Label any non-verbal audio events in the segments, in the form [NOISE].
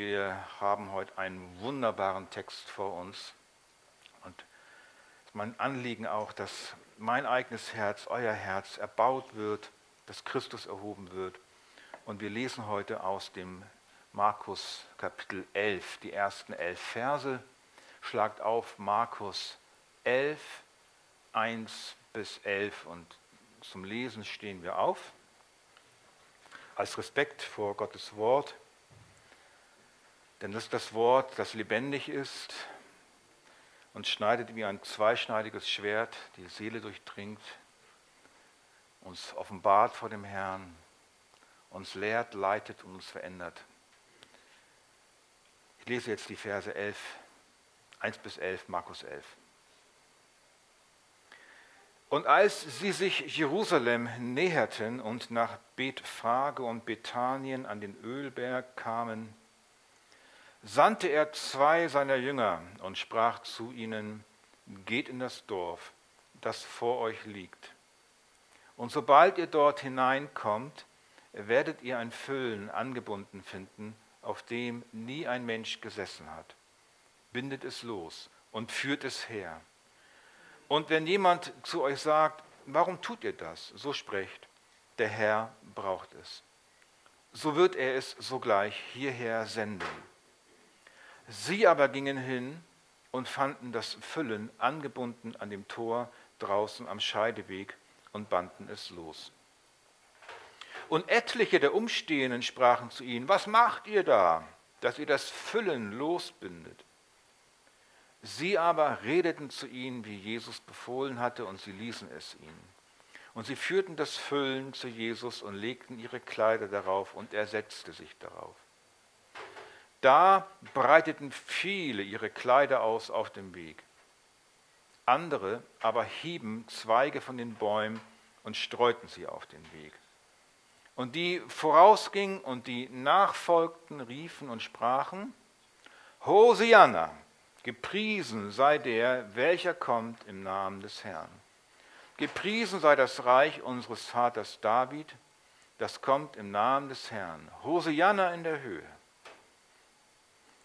Wir haben heute einen wunderbaren Text vor uns. Und mein Anliegen auch, dass mein eigenes Herz, euer Herz erbaut wird, dass Christus erhoben wird. Und wir lesen heute aus dem Markus Kapitel 11, die ersten elf Verse. Schlagt auf Markus 11, 1 bis 11 und zum Lesen stehen wir auf. Als Respekt vor Gottes Wort. Denn das ist das Wort, das lebendig ist und schneidet wie ein zweischneidiges Schwert, die Seele durchdringt, uns offenbart vor dem Herrn, uns lehrt, leitet und uns verändert. Ich lese jetzt die Verse 11, 1 bis 11, Markus 11. Und als sie sich Jerusalem näherten und nach Bethphage und Bethanien an den Ölberg kamen, sandte er zwei seiner Jünger und sprach zu ihnen, geht in das Dorf, das vor euch liegt. Und sobald ihr dort hineinkommt, werdet ihr ein Füllen angebunden finden, auf dem nie ein Mensch gesessen hat. Bindet es los und führt es her. Und wenn jemand zu euch sagt, warum tut ihr das? So sprecht, der Herr braucht es. So wird er es sogleich hierher senden. Sie aber gingen hin und fanden das Füllen angebunden an dem Tor draußen am Scheideweg und banden es los. Und etliche der Umstehenden sprachen zu ihnen, was macht ihr da, dass ihr das Füllen losbindet? Sie aber redeten zu ihnen, wie Jesus befohlen hatte, und sie ließen es ihnen. Und sie führten das Füllen zu Jesus und legten ihre Kleider darauf, und er setzte sich darauf. Da breiteten viele ihre Kleider aus auf dem Weg. Andere aber hieben Zweige von den Bäumen und streuten sie auf den Weg. Und die vorausgingen und die nachfolgten, riefen und sprachen, Hosianna, gepriesen sei der, welcher kommt im Namen des Herrn. Gepriesen sei das Reich unseres Vaters David, das kommt im Namen des Herrn. Hosianna in der Höhe.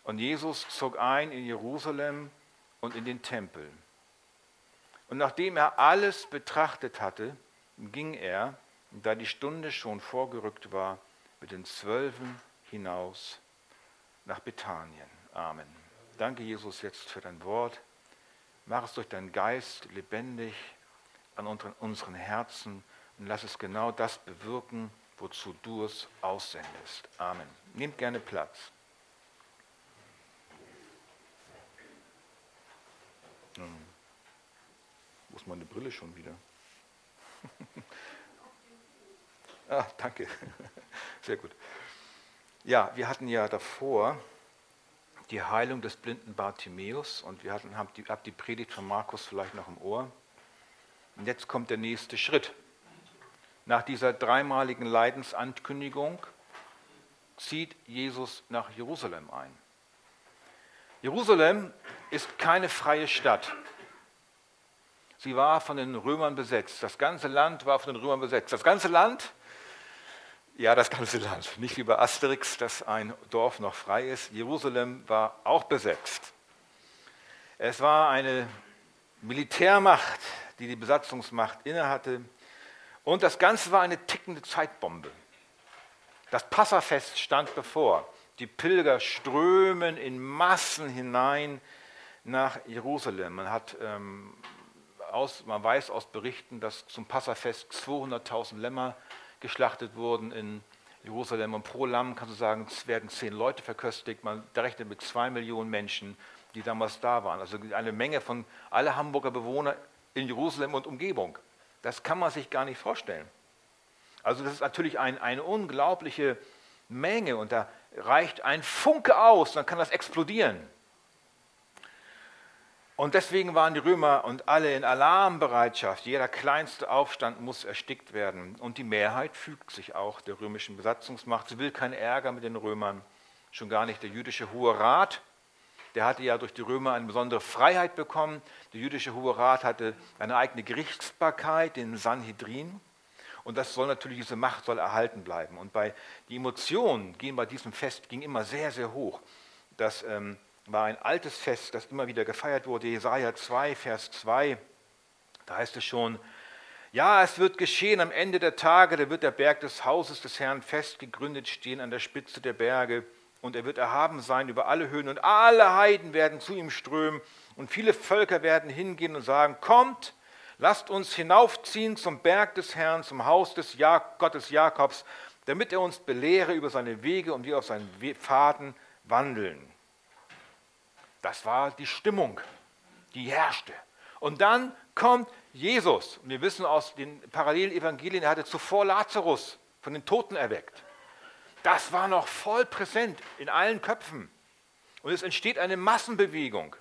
Und Jesus zog ein in Jerusalem und in den Tempel. Und nachdem er alles betrachtet hatte, ging er, da die Stunde schon vorgerückt war, mit den Zwölfen hinaus nach Bethanien. Amen. Danke, Jesus, jetzt für dein Wort. Mach es durch deinen Geist lebendig an unseren Herzen und lass es genau das bewirken, wozu du es aussendest. Amen. Nehmt gerne Platz. Ähm, wo ist meine Brille schon wieder? [LAUGHS] ah, danke. Sehr gut. Ja, wir hatten ja davor die Heilung des blinden Bartimäus und wir hatten, haben die, hab die Predigt von Markus vielleicht noch im Ohr. Und jetzt kommt der nächste Schritt. Nach dieser dreimaligen Leidensankündigung zieht Jesus nach Jerusalem ein. Jerusalem ist keine freie Stadt. Sie war von den Römern besetzt. Das ganze Land war von den Römern besetzt. Das ganze Land? Ja, das ganze Land. Nicht wie bei Asterix, dass ein Dorf noch frei ist. Jerusalem war auch besetzt. Es war eine Militärmacht, die die Besatzungsmacht innehatte. Und das Ganze war eine tickende Zeitbombe. Das Passafest stand bevor. Die Pilger strömen in Massen hinein nach Jerusalem. Man, hat, ähm, aus, man weiß aus Berichten, dass zum Passafest 200.000 Lämmer geschlachtet wurden in Jerusalem. Und pro Lamm kannst du sagen, es werden zehn Leute verköstigt. Man rechnet mit zwei Millionen Menschen, die damals da waren. Also eine Menge von alle Hamburger Bewohner in Jerusalem und Umgebung. Das kann man sich gar nicht vorstellen. Also das ist natürlich ein, eine unglaubliche Menge und da reicht ein Funke aus, dann kann das explodieren. Und deswegen waren die Römer und alle in Alarmbereitschaft. Jeder kleinste Aufstand muss erstickt werden. Und die Mehrheit fügt sich auch der römischen Besatzungsmacht. Sie will keinen Ärger mit den Römern, schon gar nicht der jüdische Hohe Rat. Der hatte ja durch die Römer eine besondere Freiheit bekommen. Der jüdische Hohe Rat hatte eine eigene Gerichtsbarkeit, den Sanhedrin. Und das soll natürlich, diese Macht soll erhalten bleiben. Und bei, die Emotionen gehen bei diesem Fest ging immer sehr, sehr hoch. Das ähm, war ein altes Fest, das immer wieder gefeiert wurde. Jesaja 2, Vers 2, da heißt es schon, ja, es wird geschehen am Ende der Tage, da wird der Berg des Hauses des Herrn fest gegründet stehen an der Spitze der Berge und er wird erhaben sein über alle Höhen und alle Heiden werden zu ihm strömen und viele Völker werden hingehen und sagen, kommt, lasst uns hinaufziehen zum Berg des Herrn, zum Haus des ja Gottes Jakobs, damit er uns belehre über seine Wege und wir auf seinen Pfaden wandeln. Das war die Stimmung, die herrschte. Und dann kommt Jesus. Und wir wissen aus den Parallelevangelien, er hatte zuvor Lazarus von den Toten erweckt. Das war noch voll präsent in allen Köpfen. Und es entsteht eine Massenbewegung.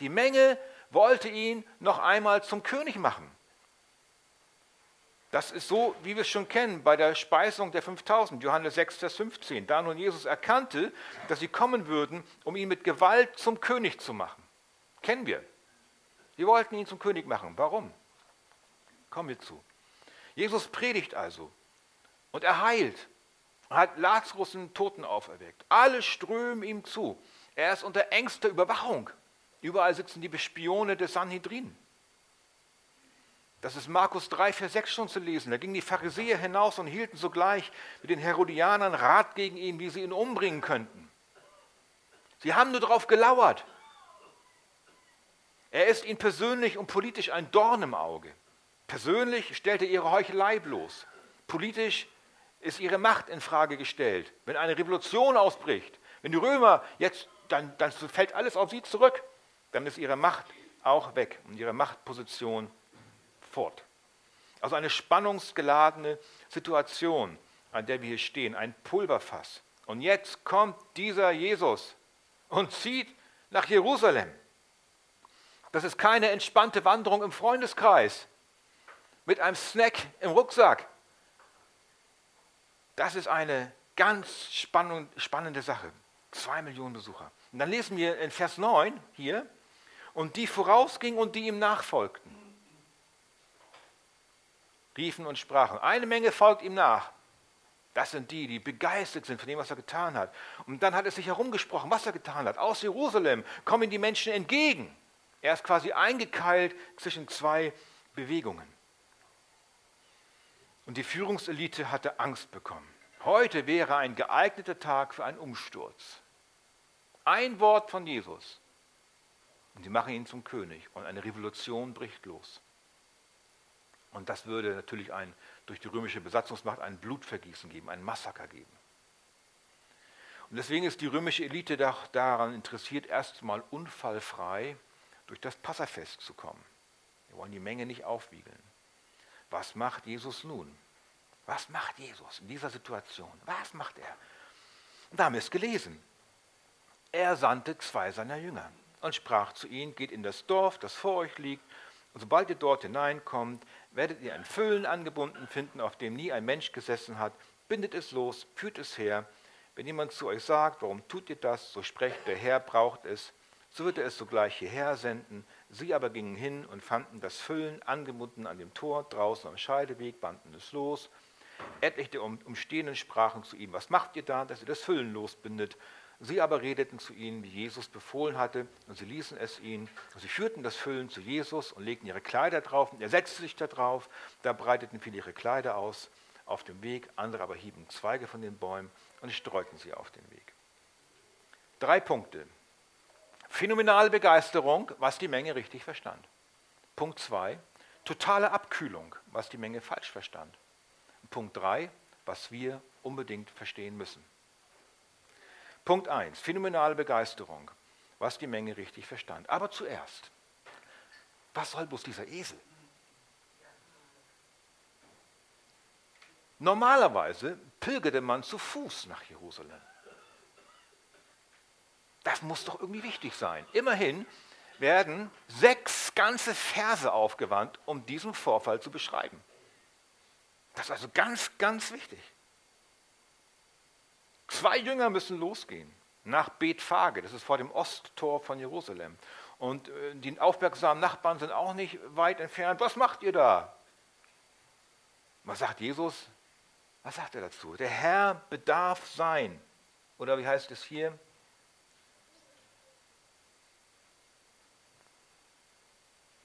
Die Menge wollte ihn noch einmal zum König machen. Das ist so, wie wir es schon kennen bei der Speisung der 5000, Johannes 6, Vers 15. Da nun Jesus erkannte, dass sie kommen würden, um ihn mit Gewalt zum König zu machen. Kennen wir. Sie wollten ihn zum König machen. Warum? Kommen wir zu. Jesus predigt also und er heilt. Er hat Lazarus einen Toten auferweckt. Alle strömen ihm zu. Er ist unter engster Überwachung. Überall sitzen die Spione des Sanhedrin. Das ist Markus 3, Vers 6 schon zu lesen. Da gingen die Pharisäer hinaus und hielten sogleich mit den Herodianern Rat gegen ihn, wie sie ihn umbringen könnten. Sie haben nur darauf gelauert. Er ist ihnen persönlich und politisch ein Dorn im Auge. Persönlich stellt er ihre Heuchelei bloß. Politisch ist ihre Macht in Frage gestellt. Wenn eine Revolution ausbricht, wenn die Römer jetzt, dann, dann fällt alles auf sie zurück, dann ist ihre Macht auch weg und ihre Machtposition fort. Also eine spannungsgeladene Situation, an der wir hier stehen, ein Pulverfass. Und jetzt kommt dieser Jesus und zieht nach Jerusalem. Das ist keine entspannte Wanderung im Freundeskreis mit einem Snack im Rucksack. Das ist eine ganz spannende Sache. Zwei Millionen Besucher. Und dann lesen wir in Vers 9 hier, und die vorausgingen und die ihm nachfolgten. Riefen und sprachen. Eine Menge folgt ihm nach. Das sind die, die begeistert sind von dem, was er getan hat. Und dann hat es sich herumgesprochen, was er getan hat. Aus Jerusalem kommen die Menschen entgegen. Er ist quasi eingekeilt zwischen zwei Bewegungen. Und die Führungselite hatte Angst bekommen. Heute wäre ein geeigneter Tag für einen Umsturz. Ein Wort von Jesus. Und sie machen ihn zum König und eine Revolution bricht los. Und das würde natürlich ein, durch die römische Besatzungsmacht ein Blutvergießen geben, ein Massaker geben. Und deswegen ist die römische Elite daran interessiert, erstmal unfallfrei durch das Passafest zu kommen. Wir wollen die Menge nicht aufwiegeln. Was macht Jesus nun? Was macht Jesus in dieser Situation? Was macht er? Und da haben wir es gelesen. Er sandte zwei seiner Jünger und sprach zu ihnen, geht in das Dorf, das vor euch liegt, und sobald ihr dort hineinkommt, werdet ihr ein Füllen angebunden finden, auf dem nie ein Mensch gesessen hat. Bindet es los, führt es her. Wenn jemand zu euch sagt, warum tut ihr das, so sprecht, der Herr braucht es, so wird er es sogleich hierher senden. Sie aber gingen hin und fanden das Füllen angebunden an dem Tor draußen am Scheideweg, banden es los. Etliche der Umstehenden sprachen zu ihm, was macht ihr da, dass ihr das Füllen losbindet? Sie aber redeten zu ihnen, wie Jesus befohlen hatte, und sie ließen es ihnen. Und sie führten das Füllen zu Jesus und legten ihre Kleider drauf, und er setzte sich da drauf. Da breiteten viele ihre Kleider aus auf dem Weg, andere aber hieben Zweige von den Bäumen und streuten sie auf den Weg. Drei Punkte. Phänomenale Begeisterung, was die Menge richtig verstand. Punkt 2. Totale Abkühlung, was die Menge falsch verstand. Punkt 3. Was wir unbedingt verstehen müssen. Punkt 1. Phänomenale Begeisterung, was die Menge richtig verstand. Aber zuerst, was soll bloß dieser Esel? Normalerweise pilgerte man zu Fuß nach Jerusalem. Das muss doch irgendwie wichtig sein. Immerhin werden sechs ganze Verse aufgewandt, um diesen Vorfall zu beschreiben. Das ist also ganz, ganz wichtig. Zwei Jünger müssen losgehen nach Bethphage, das ist vor dem Osttor von Jerusalem. Und äh, die aufmerksamen Nachbarn sind auch nicht weit entfernt. Was macht ihr da? Was sagt Jesus? Was sagt er dazu? Der Herr bedarf sein. Oder wie heißt es hier?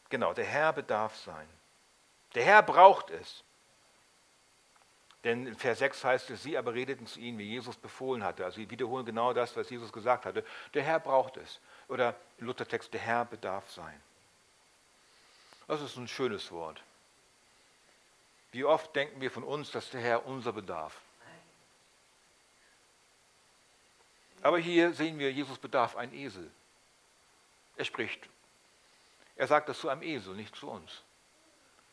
Genau, der Herr bedarf sein. Der Herr braucht es. Denn in Vers 6 heißt es, sie aber redeten zu ihnen, wie Jesus befohlen hatte. Also sie wiederholen genau das, was Jesus gesagt hatte. Der Herr braucht es. Oder im Luthertext, der Herr bedarf sein. Das ist ein schönes Wort. Wie oft denken wir von uns, dass der Herr unser bedarf? Aber hier sehen wir, Jesus bedarf ein Esel. Er spricht. Er sagt das zu einem Esel, nicht zu uns.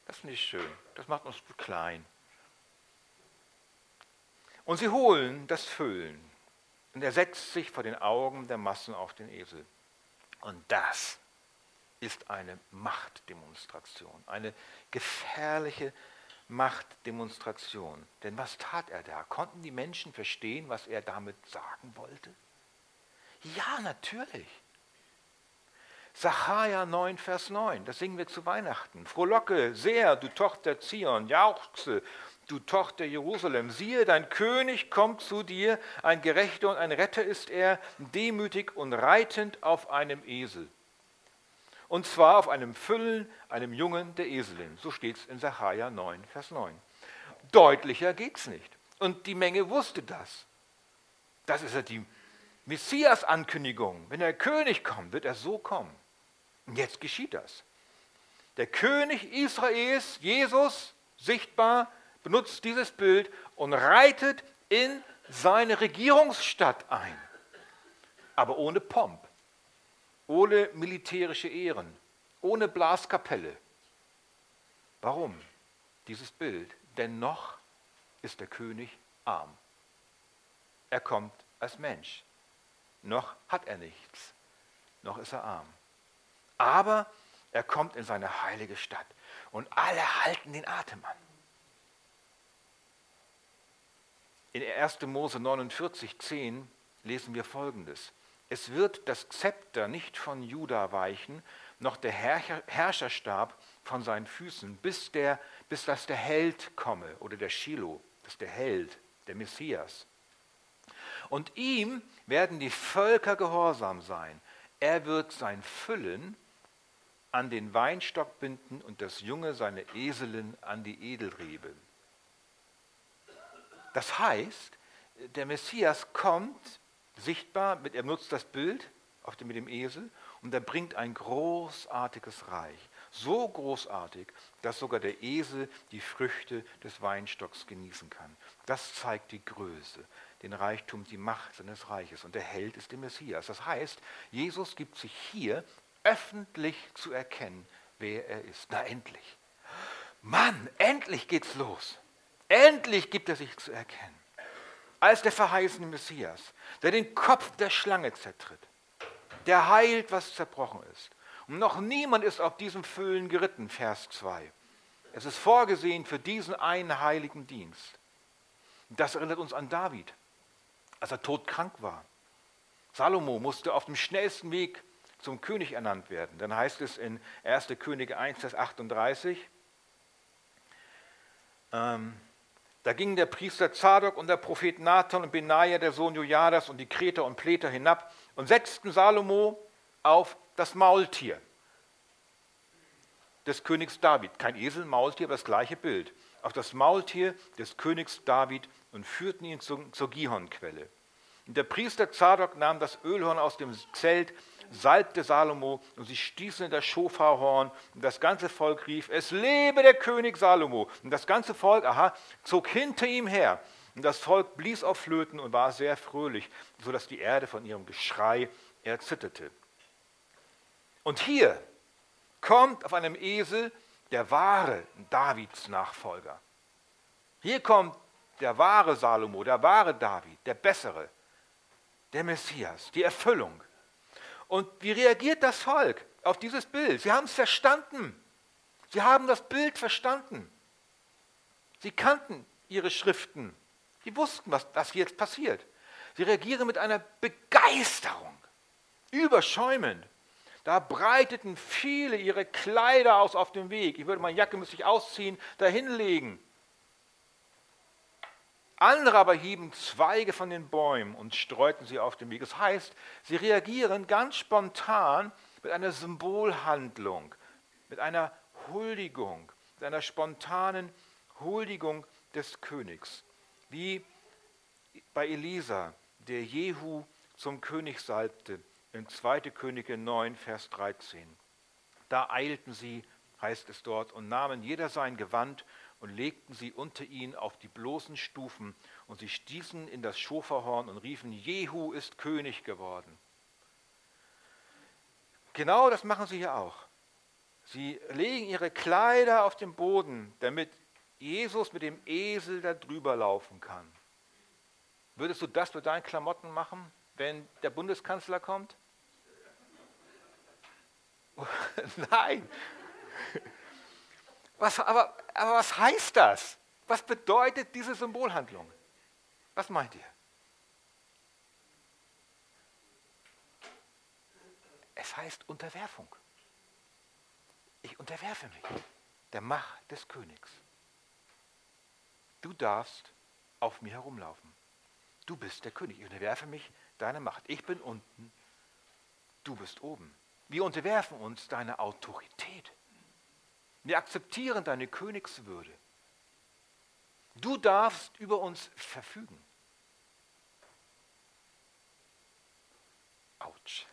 Das ist nicht schön. Das macht uns klein. Und sie holen das Füllen. Und er setzt sich vor den Augen der Massen auf den Esel. Und das ist eine Machtdemonstration, eine gefährliche Machtdemonstration. Denn was tat er da? Konnten die Menschen verstehen, was er damit sagen wollte? Ja, natürlich. Sacharja 9, Vers 9, das singen wir zu Weihnachten. Frohlocke sehr, du Tochter Zion, jauchze, du Tochter Jerusalem. Siehe, dein König kommt zu dir, ein Gerechter und ein Retter ist er, demütig und reitend auf einem Esel und zwar auf einem Füllen, einem Jungen der Eselin. So steht es in Sacharja 9, Vers 9. Deutlicher geht es nicht. Und die Menge wusste das. Das ist ja die Messias-Ankündigung. Wenn der König kommt, wird er so kommen. Und jetzt geschieht das. Der König Israels, Jesus, sichtbar, benutzt dieses Bild und reitet in seine Regierungsstadt ein. Aber ohne Pomp ohne militärische Ehren, ohne Blaskapelle. Warum dieses Bild? Denn noch ist der König arm. Er kommt als Mensch. Noch hat er nichts. Noch ist er arm. Aber er kommt in seine heilige Stadt und alle halten den Atem an. In 1. Mose 49, 10 lesen wir folgendes. Es wird das Zepter nicht von Juda weichen, noch der Herrscherstab von seinen Füßen, bis, der, bis dass der Held komme oder der Shiloh, das ist der Held, der Messias. Und ihm werden die Völker gehorsam sein. Er wird sein Füllen an den Weinstock binden und das Junge seine Eselin an die Edelrebe. Das heißt, der Messias kommt sichtbar, er nutzt das Bild mit dem Esel und er bringt ein großartiges Reich. So großartig, dass sogar der Esel die Früchte des Weinstocks genießen kann. Das zeigt die Größe, den Reichtum, die Macht seines Reiches. Und der Held ist der Messias. Das heißt, Jesus gibt sich hier öffentlich zu erkennen, wer er ist. Na endlich. Mann, endlich geht's los. Endlich gibt er sich zu erkennen als der verheißene Messias, der den Kopf der Schlange zertritt, der heilt, was zerbrochen ist. Und noch niemand ist auf diesem Füllen geritten, Vers 2. Es ist vorgesehen für diesen einen heiligen Dienst. Das erinnert uns an David, als er todkrank war. Salomo musste auf dem schnellsten Weg zum König ernannt werden. Dann heißt es in 1. Könige 1, Vers 38, ähm, da gingen der Priester Zadok und der Prophet Nathan und Benaja, der Sohn Jojadas, und die Kreter und Pleter hinab und setzten Salomo auf das Maultier des Königs David. Kein Esel, Maultier, aber das gleiche Bild. Auf das Maultier des Königs David und führten ihn zur, zur Gihonquelle. Und der Priester Zadok nahm das Ölhorn aus dem Zelt salbte Salomo und sie stießen in das Schofarhorn und das ganze Volk rief, es lebe der König Salomo. Und das ganze Volk, aha, zog hinter ihm her. Und das Volk blies auf Flöten und war sehr fröhlich, sodass die Erde von ihrem Geschrei erzitterte. Und hier kommt auf einem Esel der wahre Davids Nachfolger. Hier kommt der wahre Salomo, der wahre David, der bessere, der Messias, die Erfüllung. Und wie reagiert das Volk auf dieses Bild? Sie haben es verstanden. Sie haben das Bild verstanden. Sie kannten ihre Schriften. Sie wussten, was, was jetzt passiert. Sie reagieren mit einer Begeisterung, überschäumend. Da breiteten viele ihre Kleider aus auf dem Weg. Ich würde meine Jacke müsste ich ausziehen, dahinlegen. Andere aber hieben Zweige von den Bäumen und streuten sie auf den Weg. Das heißt, sie reagieren ganz spontan mit einer Symbolhandlung, mit einer Huldigung, mit einer spontanen Huldigung des Königs. Wie bei Elisa, der Jehu zum König salbte, in 2. Könige 9, Vers 13. Da eilten sie, heißt es dort, und nahmen jeder sein Gewand und legten sie unter ihn auf die bloßen Stufen, und sie stießen in das Schoferhorn und riefen, Jehu ist König geworden. Genau das machen sie hier auch. Sie legen ihre Kleider auf den Boden, damit Jesus mit dem Esel da drüber laufen kann. Würdest du das mit deinen Klamotten machen, wenn der Bundeskanzler kommt? [LAUGHS] Nein. Was, aber, aber was heißt das? Was bedeutet diese Symbolhandlung? Was meint ihr? Es heißt Unterwerfung. Ich unterwerfe mich der Macht des Königs. Du darfst auf mir herumlaufen. Du bist der König. Ich unterwerfe mich deiner Macht. Ich bin unten, du bist oben. Wir unterwerfen uns deiner Autorität. Wir akzeptieren deine Königswürde. Du darfst über uns verfügen. Autsch.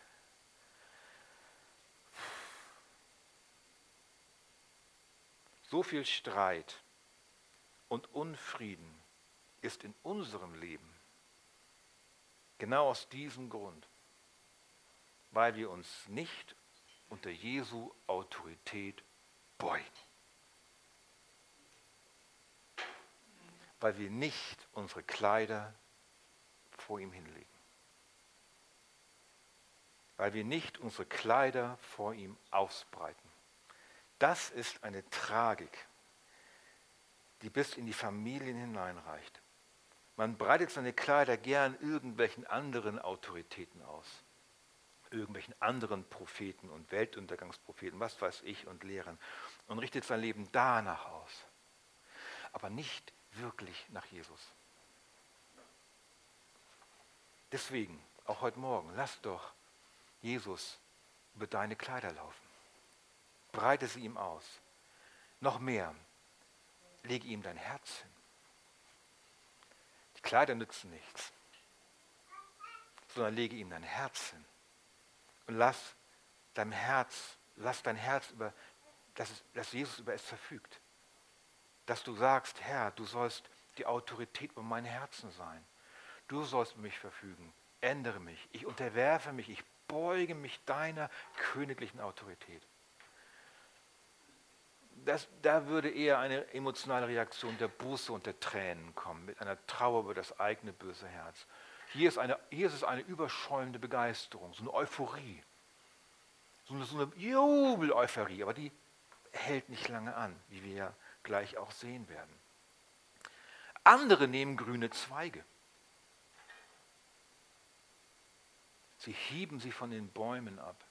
So viel Streit und Unfrieden ist in unserem Leben genau aus diesem Grund, weil wir uns nicht unter Jesu Autorität beugen. Weil wir nicht unsere Kleider vor ihm hinlegen. Weil wir nicht unsere Kleider vor ihm ausbreiten. Das ist eine Tragik, die bis in die Familien hineinreicht. Man breitet seine Kleider gern irgendwelchen anderen Autoritäten aus irgendwelchen anderen Propheten und Weltuntergangspropheten, was weiß ich, und Lehrern und richtet sein Leben danach aus. Aber nicht wirklich nach Jesus. Deswegen, auch heute Morgen, lass doch Jesus über deine Kleider laufen. Breite sie ihm aus. Noch mehr, lege ihm dein Herz hin. Die Kleider nützen nichts, sondern lege ihm dein Herz hin. Und lass dein Herz, lass dein Herz über, dass, dass Jesus über es verfügt. Dass du sagst, Herr, du sollst die Autorität über mein Herzen sein. Du sollst mich verfügen. Ändere mich. Ich unterwerfe mich. Ich beuge mich deiner königlichen Autorität. Das, da würde eher eine emotionale Reaktion der Buße und der Tränen kommen, mit einer Trauer über das eigene böse Herz. Hier ist, eine, hier ist es eine überschäumende Begeisterung, so eine Euphorie, so eine, so eine Jubel-Euphorie, aber die hält nicht lange an, wie wir ja gleich auch sehen werden. Andere nehmen grüne Zweige. Sie hieben sie von den Bäumen ab.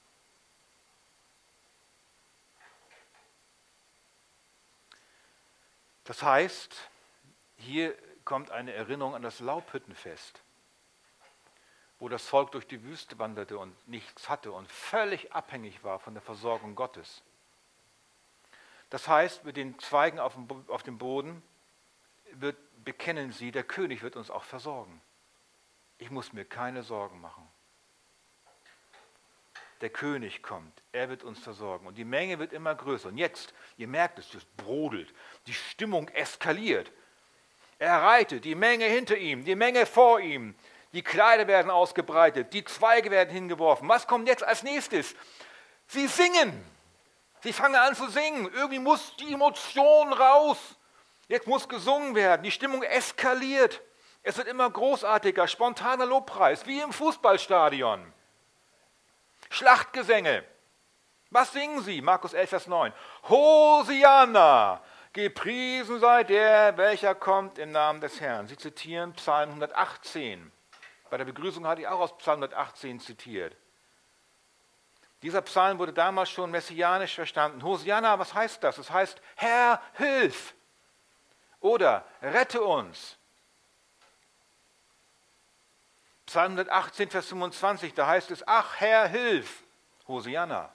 Das heißt, hier kommt eine Erinnerung an das Laubhüttenfest wo das Volk durch die Wüste wanderte und nichts hatte und völlig abhängig war von der Versorgung Gottes. Das heißt, mit den Zweigen auf dem, Boden wird, bekennen sie, der König wird uns auch versorgen. Ich muss mir keine Sorgen machen. Der König kommt, er wird uns versorgen und die Menge wird immer größer. Und jetzt, ihr merkt es, es brodelt, die Stimmung eskaliert. Er reitet, die Menge hinter ihm, die Menge vor ihm, die Kleider werden ausgebreitet, die Zweige werden hingeworfen. Was kommt jetzt als nächstes? Sie singen. Sie fangen an zu singen. Irgendwie muss die Emotion raus. Jetzt muss gesungen werden. Die Stimmung eskaliert. Es wird immer großartiger, spontaner Lobpreis, wie im Fußballstadion. Schlachtgesänge. Was singen sie? Markus 11, Vers 9. Hosianna, gepriesen sei der, welcher kommt im Namen des Herrn. Sie zitieren Psalm 118. Bei der Begrüßung hatte ich auch aus Psalm 118 zitiert. Dieser Psalm wurde damals schon messianisch verstanden. Hosianna, was heißt das? Es heißt, Herr, hilf! Oder rette uns! Psalm 118, Vers 25, da heißt es, ach Herr, hilf, Hosianna.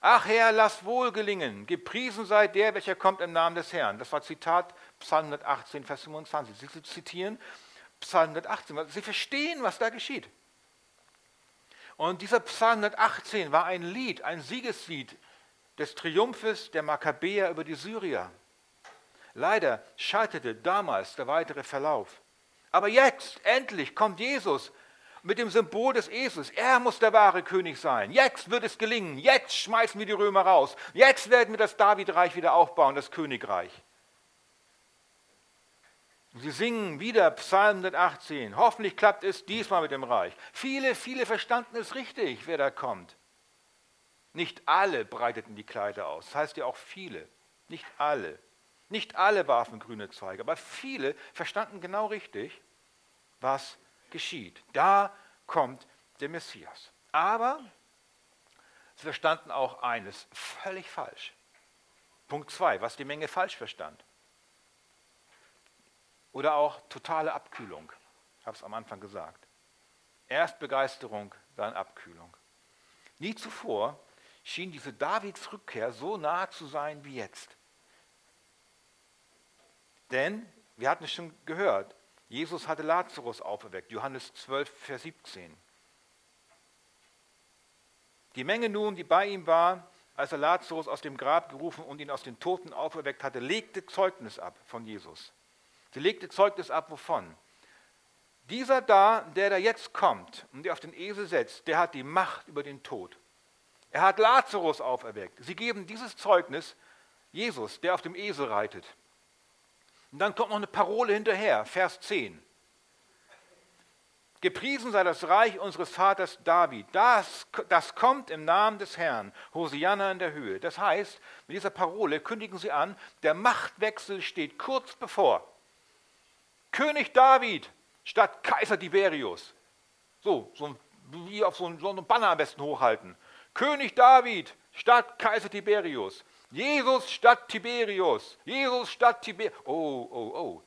Ach Herr, lass wohl gelingen, gepriesen sei der, welcher kommt im Namen des Herrn. Das war Zitat Psalm 118, Vers 25. Sie zitieren Psalm 118. Sie verstehen, was da geschieht. Und dieser Psalm 118 war ein Lied, ein Siegeslied des Triumphes der Makkabäer über die Syrier. Leider scheiterte damals der weitere Verlauf. Aber jetzt, endlich, kommt Jesus mit dem Symbol des Esels. Er muss der wahre König sein. Jetzt wird es gelingen. Jetzt schmeißen wir die Römer raus. Jetzt werden wir das Davidreich wieder aufbauen, das Königreich. Sie singen wieder Psalm 118. Hoffentlich klappt es diesmal mit dem Reich. Viele, viele verstanden es richtig, wer da kommt. Nicht alle breiteten die Kleider aus. Das heißt ja auch viele. Nicht alle. Nicht alle warfen grüne Zweige, aber viele verstanden genau richtig, was geschieht. Da kommt der Messias. Aber sie verstanden auch eines völlig falsch. Punkt 2, was die Menge falsch verstand. Oder auch totale Abkühlung. Ich habe es am Anfang gesagt. Erst Begeisterung, dann Abkühlung. Nie zuvor schien diese Davids Rückkehr so nahe zu sein wie jetzt. Denn, wir hatten es schon gehört, Jesus hatte Lazarus auferweckt, Johannes 12, Vers 17. Die Menge nun, die bei ihm war, als er Lazarus aus dem Grab gerufen und ihn aus den Toten auferweckt hatte, legte Zeugnis ab von Jesus. Sie legte Zeugnis ab, wovon? Dieser da, der da jetzt kommt und der auf den Esel setzt, der hat die Macht über den Tod. Er hat Lazarus auferweckt. Sie geben dieses Zeugnis Jesus, der auf dem Esel reitet. Und dann kommt noch eine Parole hinterher, Vers 10. Gepriesen sei das Reich unseres Vaters David. Das, das kommt im Namen des Herrn. Hosianna in der Höhe. Das heißt, mit dieser Parole kündigen sie an, der Machtwechsel steht kurz bevor. König David statt Kaiser Tiberius. So, so wie auf so ein, so ein Banner am besten hochhalten. König David statt Kaiser Tiberius. Jesus statt Tiberius. Jesus statt Tiberius. Oh, oh, oh.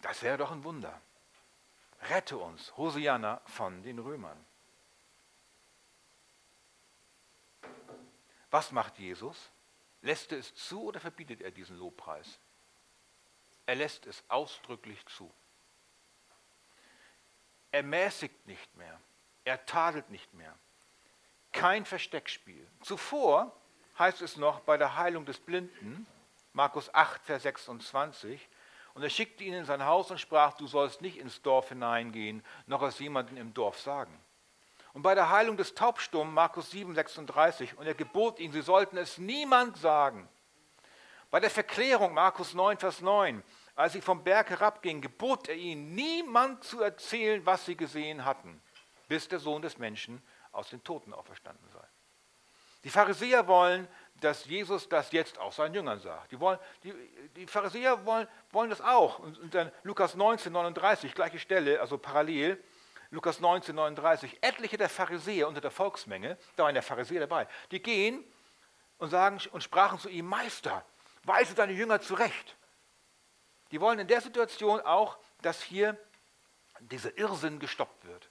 Das wäre doch ein Wunder. Rette uns, Hosianna, von den Römern. Was macht Jesus? Lässt er es zu oder verbietet er diesen Lobpreis? Er lässt es ausdrücklich zu. Er mäßigt nicht mehr. Er tadelt nicht mehr kein Versteckspiel. Zuvor heißt es noch bei der Heilung des Blinden, Markus 8, Vers 26, und er schickte ihn in sein Haus und sprach, du sollst nicht ins Dorf hineingehen, noch es jemanden im Dorf sagen. Und bei der Heilung des Taubstummen, Markus 7, 36, und er gebot ihnen, sie sollten es niemand sagen. Bei der Verklärung, Markus 9, Vers 9, als sie vom Berg herabgingen, gebot er ihnen, niemand zu erzählen, was sie gesehen hatten, bis der Sohn des Menschen aus den Toten auferstanden sei. Die Pharisäer wollen, dass Jesus das jetzt auch seinen Jüngern sagt. Die, wollen, die, die Pharisäer wollen, wollen das auch. Und, dann Lukas 19, 39, gleiche Stelle, also parallel, Lukas 19, 39, etliche der Pharisäer unter der Volksmenge, da waren der Pharisäer dabei, die gehen und sagen und sprachen zu ihm, Meister, weise deine Jünger zurecht. Die wollen in der Situation auch, dass hier dieser Irrsinn gestoppt wird.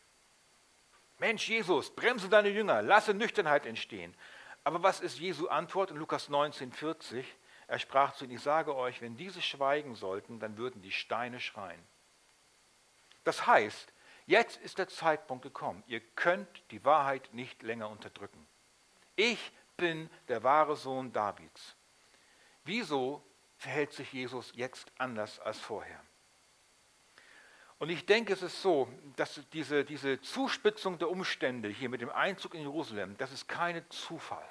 Mensch, Jesus, bremse deine Jünger, lasse Nüchternheit entstehen. Aber was ist Jesu Antwort in Lukas 19, 40? Er sprach zu ihnen, ich sage euch, wenn diese schweigen sollten, dann würden die Steine schreien. Das heißt, jetzt ist der Zeitpunkt gekommen. Ihr könnt die Wahrheit nicht länger unterdrücken. Ich bin der wahre Sohn Davids. Wieso verhält sich Jesus jetzt anders als vorher? Und ich denke, es ist so, dass diese, diese Zuspitzung der Umstände hier mit dem Einzug in Jerusalem, das ist kein Zufall.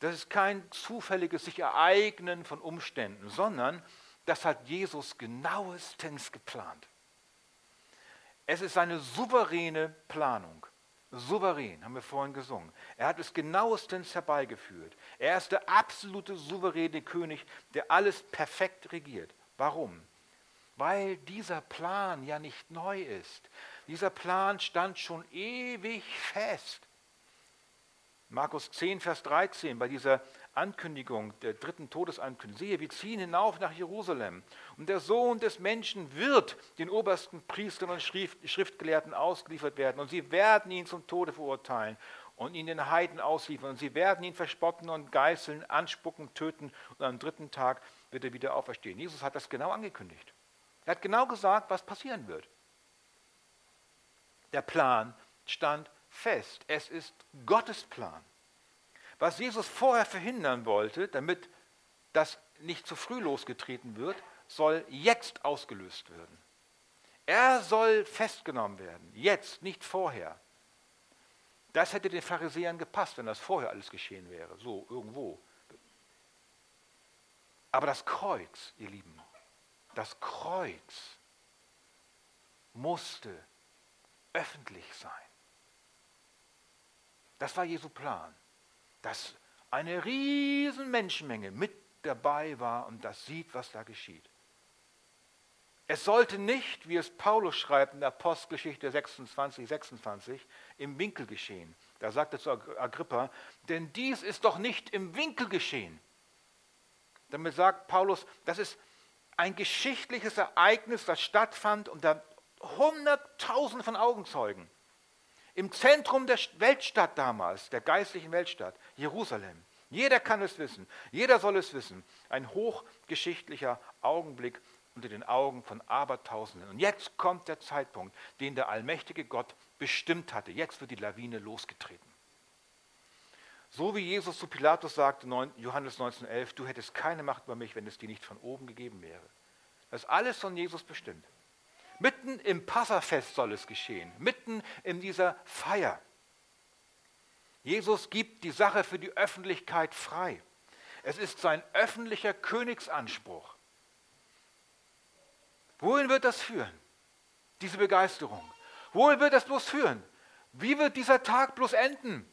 Das ist kein zufälliges sich ereignen von Umständen, sondern das hat Jesus genauestens geplant. Es ist eine souveräne Planung. Souverän, haben wir vorhin gesungen. Er hat es genauestens herbeigeführt. Er ist der absolute souveräne König, der alles perfekt regiert. Warum? weil dieser Plan ja nicht neu ist. Dieser Plan stand schon ewig fest. Markus 10, Vers 13, bei dieser Ankündigung, der dritten Todesankündigung. Siehe, wir ziehen hinauf nach Jerusalem und der Sohn des Menschen wird den obersten Priestern und Schriftgelehrten ausgeliefert werden und sie werden ihn zum Tode verurteilen und ihn den Heiden ausliefern und sie werden ihn verspotten und geißeln, anspucken, töten und am dritten Tag wird er wieder auferstehen. Jesus hat das genau angekündigt. Er hat genau gesagt, was passieren wird. Der Plan stand fest. Es ist Gottes Plan. Was Jesus vorher verhindern wollte, damit das nicht zu früh losgetreten wird, soll jetzt ausgelöst werden. Er soll festgenommen werden, jetzt, nicht vorher. Das hätte den Pharisäern gepasst, wenn das vorher alles geschehen wäre, so irgendwo. Aber das Kreuz, ihr Lieben, das Kreuz musste öffentlich sein. Das war Jesu Plan, dass eine riesen Menschenmenge mit dabei war und das sieht, was da geschieht. Es sollte nicht, wie es Paulus schreibt in der Apostelgeschichte 26, 26, im Winkel geschehen. Da sagt er zu Agrippa, denn dies ist doch nicht im Winkel geschehen. Damit sagt Paulus, das ist ein geschichtliches Ereignis, das stattfand unter Hunderttausende von Augenzeugen. Im Zentrum der Weltstadt damals, der geistlichen Weltstadt, Jerusalem. Jeder kann es wissen, jeder soll es wissen. Ein hochgeschichtlicher Augenblick unter den Augen von Abertausenden. Und jetzt kommt der Zeitpunkt, den der allmächtige Gott bestimmt hatte. Jetzt wird die Lawine losgetreten. So wie Jesus zu Pilatus sagte, Johannes 19,11, du hättest keine Macht über mich, wenn es dir nicht von oben gegeben wäre. Das ist alles von Jesus bestimmt. Mitten im Passafest soll es geschehen, mitten in dieser Feier. Jesus gibt die Sache für die Öffentlichkeit frei. Es ist sein öffentlicher Königsanspruch. Wohin wird das führen? Diese Begeisterung. Wohin wird das bloß führen? Wie wird dieser Tag bloß enden?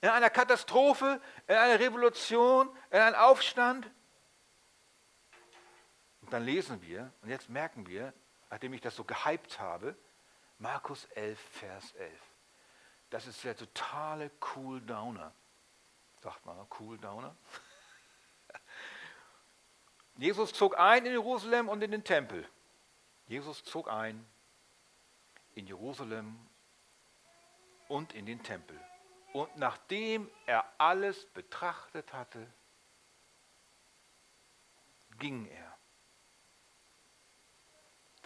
In einer Katastrophe, in einer Revolution, in einem Aufstand? Und dann lesen wir, und jetzt merken wir, nachdem ich das so gehypt habe, Markus 11, Vers 11. Das ist der totale Cool Downer. Sagt man, Cool Downer? [LAUGHS] Jesus zog ein in Jerusalem und in den Tempel. Jesus zog ein in Jerusalem und in den Tempel. Und nachdem er alles betrachtet hatte, ging er,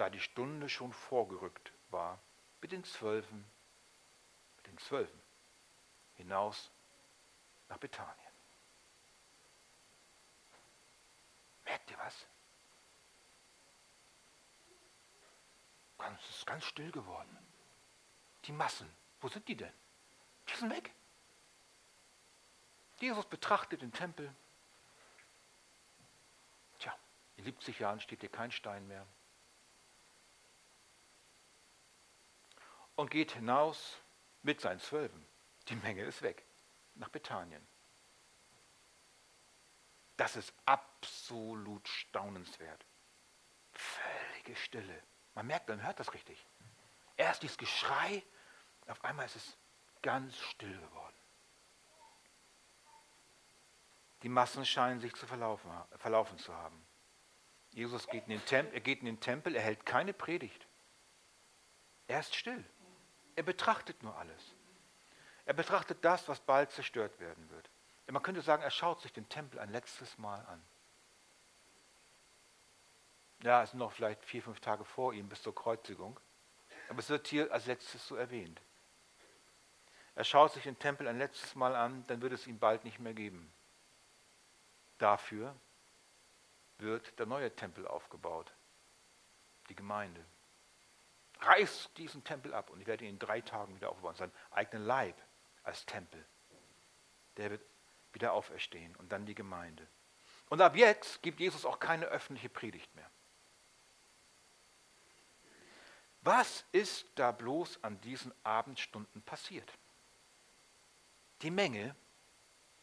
da die Stunde schon vorgerückt war, mit den Zwölfen, mit den Zwölfen hinaus nach Bethanien. Merkt ihr was? es ist ganz still geworden. Die Massen, wo sind die denn? Die sind weg. Jesus betrachtet den Tempel. Tja, in 70 Jahren steht hier kein Stein mehr. Und geht hinaus mit seinen Zwölfen. Die Menge ist weg. Nach Bethanien. Das ist absolut staunenswert. Völlige Stille. Man merkt, man hört das richtig. Erst dieses Geschrei, auf einmal ist es ganz still geworden. Die Massen scheinen sich zu verlaufen, verlaufen zu haben. Jesus geht in, den Tempel, er geht in den Tempel, er hält keine Predigt. Er ist still. Er betrachtet nur alles. Er betrachtet das, was bald zerstört werden wird. Man könnte sagen, er schaut sich den Tempel ein letztes Mal an. Ja, es sind noch vielleicht vier, fünf Tage vor ihm bis zur Kreuzigung. Aber es wird hier als letztes so erwähnt. Er schaut sich den Tempel ein letztes Mal an, dann wird es ihn bald nicht mehr geben. Dafür wird der neue Tempel aufgebaut, die Gemeinde. Reißt diesen Tempel ab und ich werde ihn in drei Tagen wieder aufbauen, seinen eigenen Leib als Tempel. Der wird wieder auferstehen und dann die Gemeinde. Und ab jetzt gibt Jesus auch keine öffentliche Predigt mehr. Was ist da bloß an diesen Abendstunden passiert? Die Menge,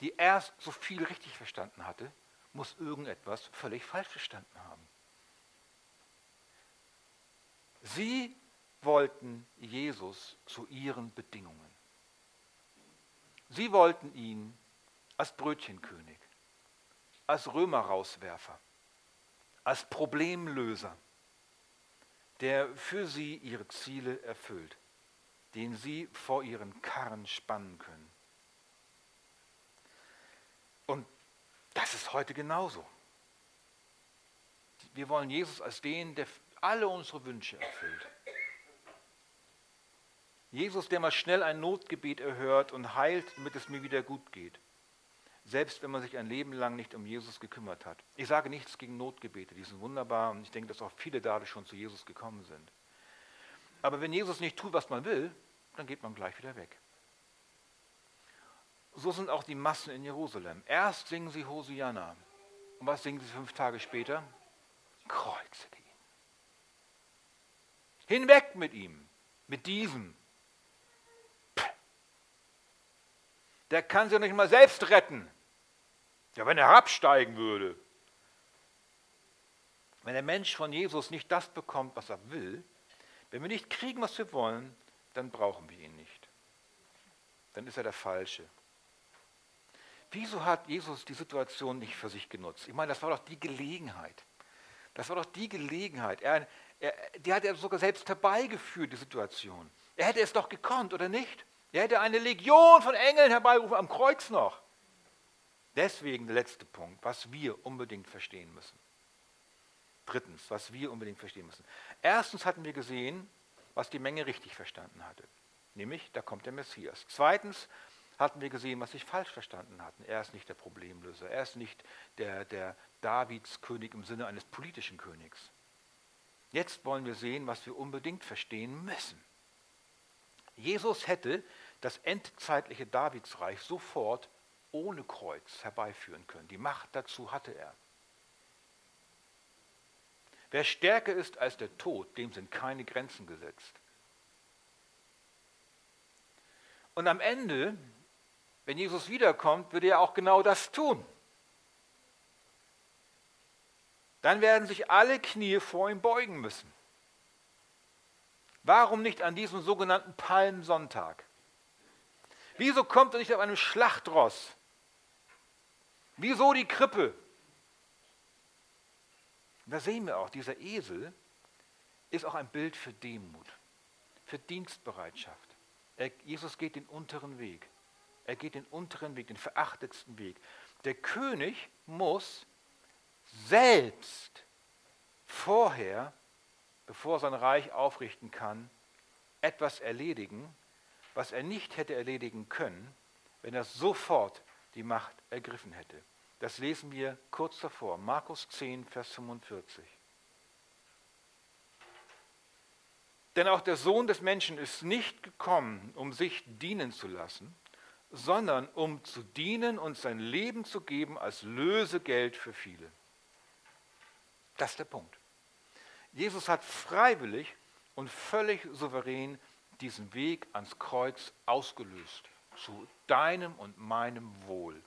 die erst so viel richtig verstanden hatte, muss irgendetwas völlig falsch verstanden haben. Sie wollten Jesus zu ihren Bedingungen. Sie wollten ihn als Brötchenkönig. als Römerrauswerfer, als Problemlöser, der für sie ihre Ziele erfüllt, den sie vor ihren Karren spannen können. Und das ist heute genauso. Wir wollen Jesus als den, der alle unsere Wünsche erfüllt. Jesus, der mal schnell ein Notgebet erhört und heilt, damit es mir wieder gut geht. Selbst wenn man sich ein Leben lang nicht um Jesus gekümmert hat. Ich sage nichts gegen Notgebete, die sind wunderbar und ich denke, dass auch viele dadurch schon zu Jesus gekommen sind. Aber wenn Jesus nicht tut, was man will, dann geht man gleich wieder weg. So sind auch die Massen in Jerusalem. Erst singen sie Hosianna. Und was singen sie fünf Tage später? Kreuzige ihn. Hinweg mit ihm, mit diesem. Der kann sich nicht mal selbst retten. Ja, wenn er herabsteigen würde. Wenn der Mensch von Jesus nicht das bekommt, was er will, wenn wir nicht kriegen, was wir wollen, dann brauchen wir ihn nicht. Dann ist er der Falsche. Wieso hat Jesus die Situation nicht für sich genutzt? Ich meine, das war doch die Gelegenheit. Das war doch die Gelegenheit. Er, er, die hat er sogar selbst herbeigeführt, die Situation. Er hätte es doch gekonnt, oder nicht? Er hätte eine Legion von Engeln herbeigerufen, am Kreuz noch. Deswegen der letzte Punkt, was wir unbedingt verstehen müssen. Drittens, was wir unbedingt verstehen müssen. Erstens hatten wir gesehen, was die Menge richtig verstanden hatte. Nämlich, da kommt der Messias. Zweitens hatten wir gesehen, was sie falsch verstanden hatten. Er ist nicht der Problemlöser. Er ist nicht der, der Davidskönig im Sinne eines politischen Königs. Jetzt wollen wir sehen, was wir unbedingt verstehen müssen. Jesus hätte das endzeitliche Davidsreich sofort ohne Kreuz herbeiführen können. Die Macht dazu hatte er. Wer stärker ist als der Tod, dem sind keine Grenzen gesetzt. Und am Ende, wenn Jesus wiederkommt, würde er auch genau das tun. Dann werden sich alle Knie vor ihm beugen müssen. Warum nicht an diesem sogenannten Palmsonntag? Wieso kommt er nicht auf einem Schlachtross? Wieso die Krippe? da sehen wir auch, dieser Esel ist auch ein Bild für Demut, für Dienstbereitschaft. Er, Jesus geht den unteren Weg. Er geht den unteren Weg, den verachtetsten Weg. Der König muss selbst vorher, bevor er sein Reich aufrichten kann, etwas erledigen, was er nicht hätte erledigen können, wenn er sofort die Macht ergriffen hätte. Das lesen wir kurz davor, Markus 10, Vers 45. Denn auch der Sohn des Menschen ist nicht gekommen, um sich dienen zu lassen, sondern um zu dienen und sein Leben zu geben als Lösegeld für viele. Das ist der Punkt. Jesus hat freiwillig und völlig souverän diesen Weg ans Kreuz ausgelöst, zu deinem und meinem Wohl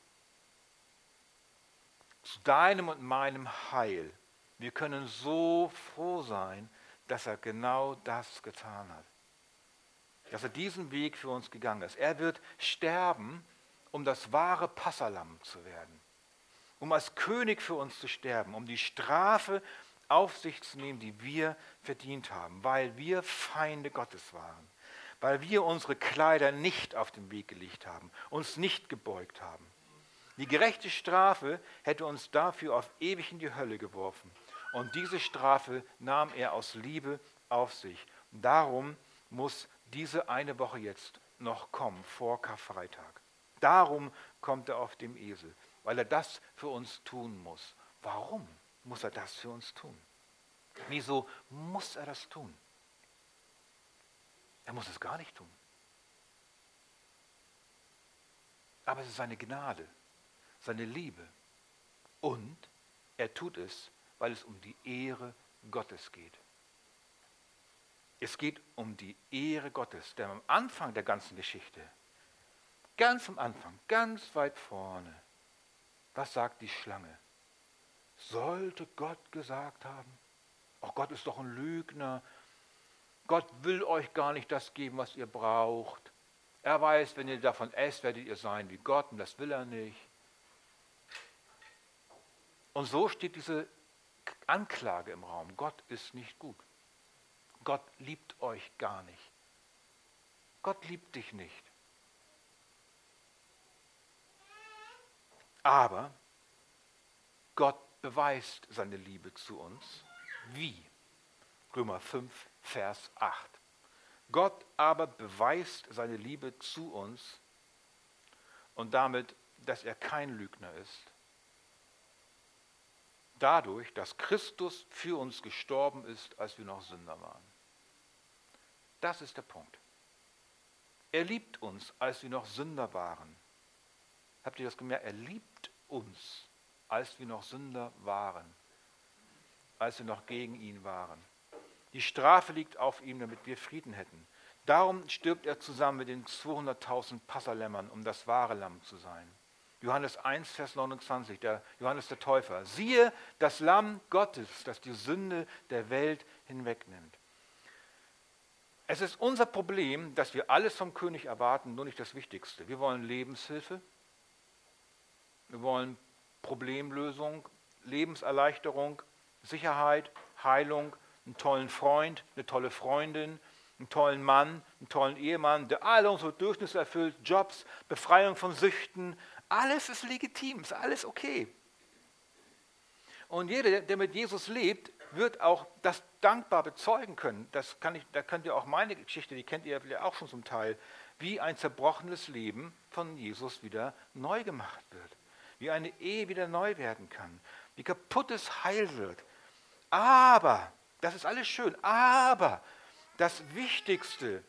zu deinem und meinem Heil. Wir können so froh sein, dass er genau das getan hat. Dass er diesen Weg für uns gegangen ist. Er wird sterben, um das wahre Passalam zu werden. Um als König für uns zu sterben, um die Strafe auf sich zu nehmen, die wir verdient haben, weil wir Feinde Gottes waren, weil wir unsere Kleider nicht auf den Weg gelegt haben, uns nicht gebeugt haben. Die gerechte Strafe hätte uns dafür auf ewig in die Hölle geworfen. Und diese Strafe nahm er aus Liebe auf sich. Darum muss diese eine Woche jetzt noch kommen, vor Karfreitag. Darum kommt er auf dem Esel, weil er das für uns tun muss. Warum muss er das für uns tun? Wieso muss er das tun? Er muss es gar nicht tun. Aber es ist seine Gnade seine Liebe. Und er tut es, weil es um die Ehre Gottes geht. Es geht um die Ehre Gottes, der am Anfang der ganzen Geschichte, ganz am Anfang, ganz weit vorne, was sagt die Schlange? Sollte Gott gesagt haben, oh Gott ist doch ein Lügner, Gott will euch gar nicht das geben, was ihr braucht. Er weiß, wenn ihr davon esst, werdet ihr sein wie Gott und das will er nicht. Und so steht diese Anklage im Raum. Gott ist nicht gut. Gott liebt euch gar nicht. Gott liebt dich nicht. Aber Gott beweist seine Liebe zu uns. Wie? Römer 5, Vers 8. Gott aber beweist seine Liebe zu uns und damit, dass er kein Lügner ist. Dadurch, dass Christus für uns gestorben ist, als wir noch Sünder waren. Das ist der Punkt. Er liebt uns, als wir noch Sünder waren. Habt ihr das gemerkt? Er liebt uns, als wir noch Sünder waren, als wir noch gegen ihn waren. Die Strafe liegt auf ihm, damit wir Frieden hätten. Darum stirbt er zusammen mit den 200.000 Passalämmern, um das wahre Lamm zu sein. Johannes 1, Vers 29, der Johannes der Täufer. Siehe das Lamm Gottes, das die Sünde der Welt hinwegnimmt. Es ist unser Problem, dass wir alles vom König erwarten, nur nicht das Wichtigste. Wir wollen Lebenshilfe, wir wollen Problemlösung, Lebenserleichterung, Sicherheit, Heilung, einen tollen Freund, eine tolle Freundin, einen tollen Mann, einen tollen Ehemann, der alle unsere Bedürfnisse erfüllt, Jobs, Befreiung von Süchten. Alles ist legitim, ist alles okay. Und jeder, der mit Jesus lebt, wird auch das dankbar bezeugen können. Das kann ich, da könnt ihr auch meine Geschichte, die kennt ihr ja auch schon zum Teil, wie ein zerbrochenes Leben von Jesus wieder neu gemacht wird. Wie eine Ehe wieder neu werden kann. Wie kaputtes heil wird. Aber das ist alles schön, aber das Wichtigste,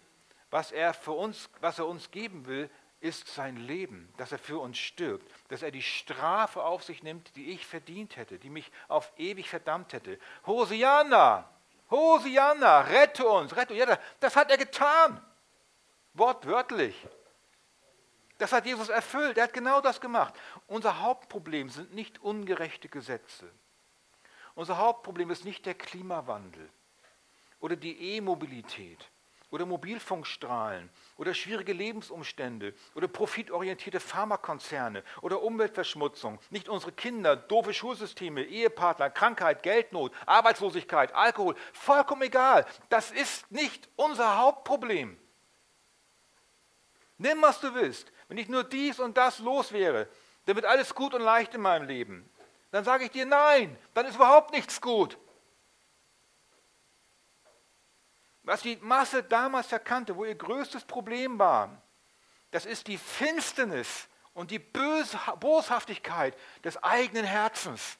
was er für uns, was er uns geben will, ist sein Leben, dass er für uns stirbt, dass er die Strafe auf sich nimmt, die ich verdient hätte, die mich auf ewig verdammt hätte. Hosianna, Hosianna, rette uns, rette uns. Das hat er getan, wortwörtlich. Das hat Jesus erfüllt, er hat genau das gemacht. Unser Hauptproblem sind nicht ungerechte Gesetze. Unser Hauptproblem ist nicht der Klimawandel oder die E-Mobilität oder Mobilfunkstrahlen oder schwierige Lebensumstände oder profitorientierte Pharmakonzerne oder Umweltverschmutzung, nicht unsere Kinder, doofe Schulsysteme, Ehepartner, Krankheit, Geldnot, Arbeitslosigkeit, Alkohol, vollkommen egal. Das ist nicht unser Hauptproblem. Nimm, was du willst. Wenn ich nur dies und das los wäre, dann wird alles gut und leicht in meinem Leben. Dann sage ich dir nein, dann ist überhaupt nichts gut. Was die Masse damals erkannte, wo ihr größtes Problem war, das ist die Finsternis und die Boshaftigkeit des eigenen Herzens.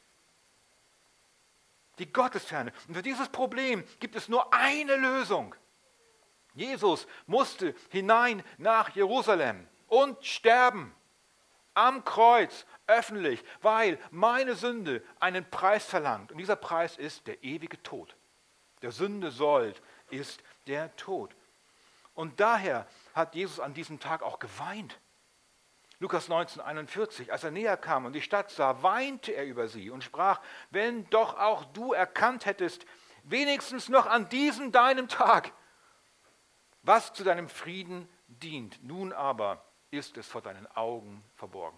Die Gottesferne. Und für dieses Problem gibt es nur eine Lösung. Jesus musste hinein nach Jerusalem und sterben am Kreuz öffentlich, weil meine Sünde einen Preis verlangt. Und dieser Preis ist der ewige Tod. Der Sünde Sold ist der Tod. Und daher hat Jesus an diesem Tag auch geweint. Lukas 19, 41, als er näher kam und die Stadt sah, weinte er über sie und sprach, wenn doch auch du erkannt hättest, wenigstens noch an diesem deinem Tag, was zu deinem Frieden dient. Nun aber ist es vor deinen Augen verborgen.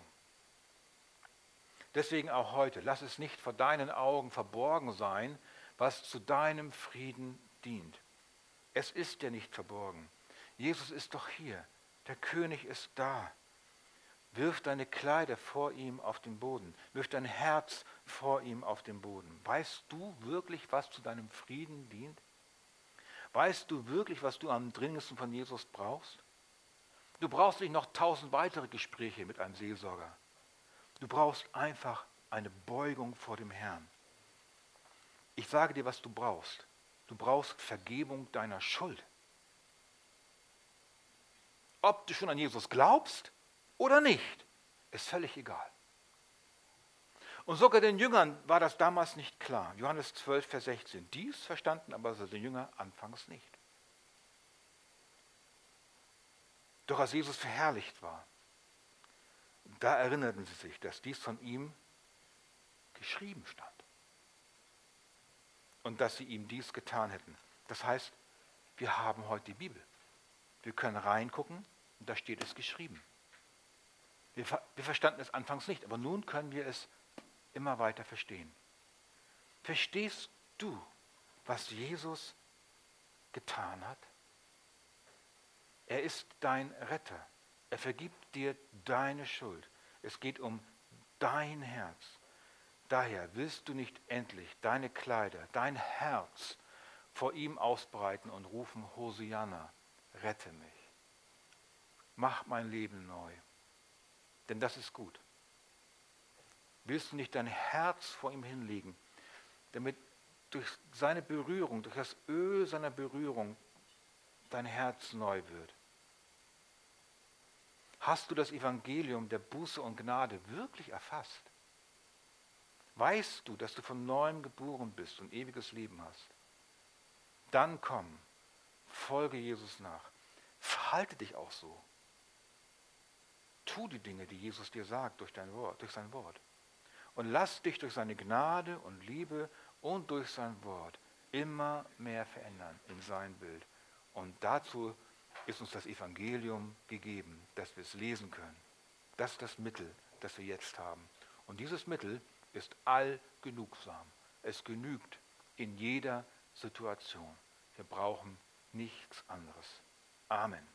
Deswegen auch heute, lass es nicht vor deinen Augen verborgen sein, was zu deinem Frieden dient. Es ist dir nicht verborgen. Jesus ist doch hier. Der König ist da. Wirf deine Kleider vor ihm auf den Boden. Wirf dein Herz vor ihm auf den Boden. Weißt du wirklich, was zu deinem Frieden dient? Weißt du wirklich, was du am dringendsten von Jesus brauchst? Du brauchst nicht noch tausend weitere Gespräche mit einem Seelsorger. Du brauchst einfach eine Beugung vor dem Herrn. Ich sage dir, was du brauchst. Du brauchst Vergebung deiner Schuld. Ob du schon an Jesus glaubst oder nicht, ist völlig egal. Und sogar den Jüngern war das damals nicht klar. Johannes 12, Vers 16. Dies verstanden aber die Jünger anfangs nicht. Doch als Jesus verherrlicht war, da erinnerten sie sich, dass dies von ihm geschrieben stand. Und dass sie ihm dies getan hätten. Das heißt, wir haben heute die Bibel. Wir können reingucken und da steht es geschrieben. Wir, wir verstanden es anfangs nicht, aber nun können wir es immer weiter verstehen. Verstehst du, was Jesus getan hat? Er ist dein Retter. Er vergibt dir deine Schuld. Es geht um dein Herz. Daher willst du nicht endlich deine Kleider, dein Herz vor ihm ausbreiten und rufen, Hosianna, rette mich. Mach mein Leben neu. Denn das ist gut. Willst du nicht dein Herz vor ihm hinlegen, damit durch seine Berührung, durch das Öl seiner Berührung dein Herz neu wird? Hast du das Evangelium der Buße und Gnade wirklich erfasst? Weißt du, dass du von neuem geboren bist und ewiges Leben hast? Dann komm, folge Jesus nach. Verhalte dich auch so. Tu die Dinge, die Jesus dir sagt durch, dein Wort, durch sein Wort. Und lass dich durch seine Gnade und Liebe und durch sein Wort immer mehr verändern in sein Bild. Und dazu ist uns das Evangelium gegeben, dass wir es lesen können. Das ist das Mittel, das wir jetzt haben. Und dieses Mittel ist allgenugsam. Es genügt in jeder Situation. Wir brauchen nichts anderes. Amen.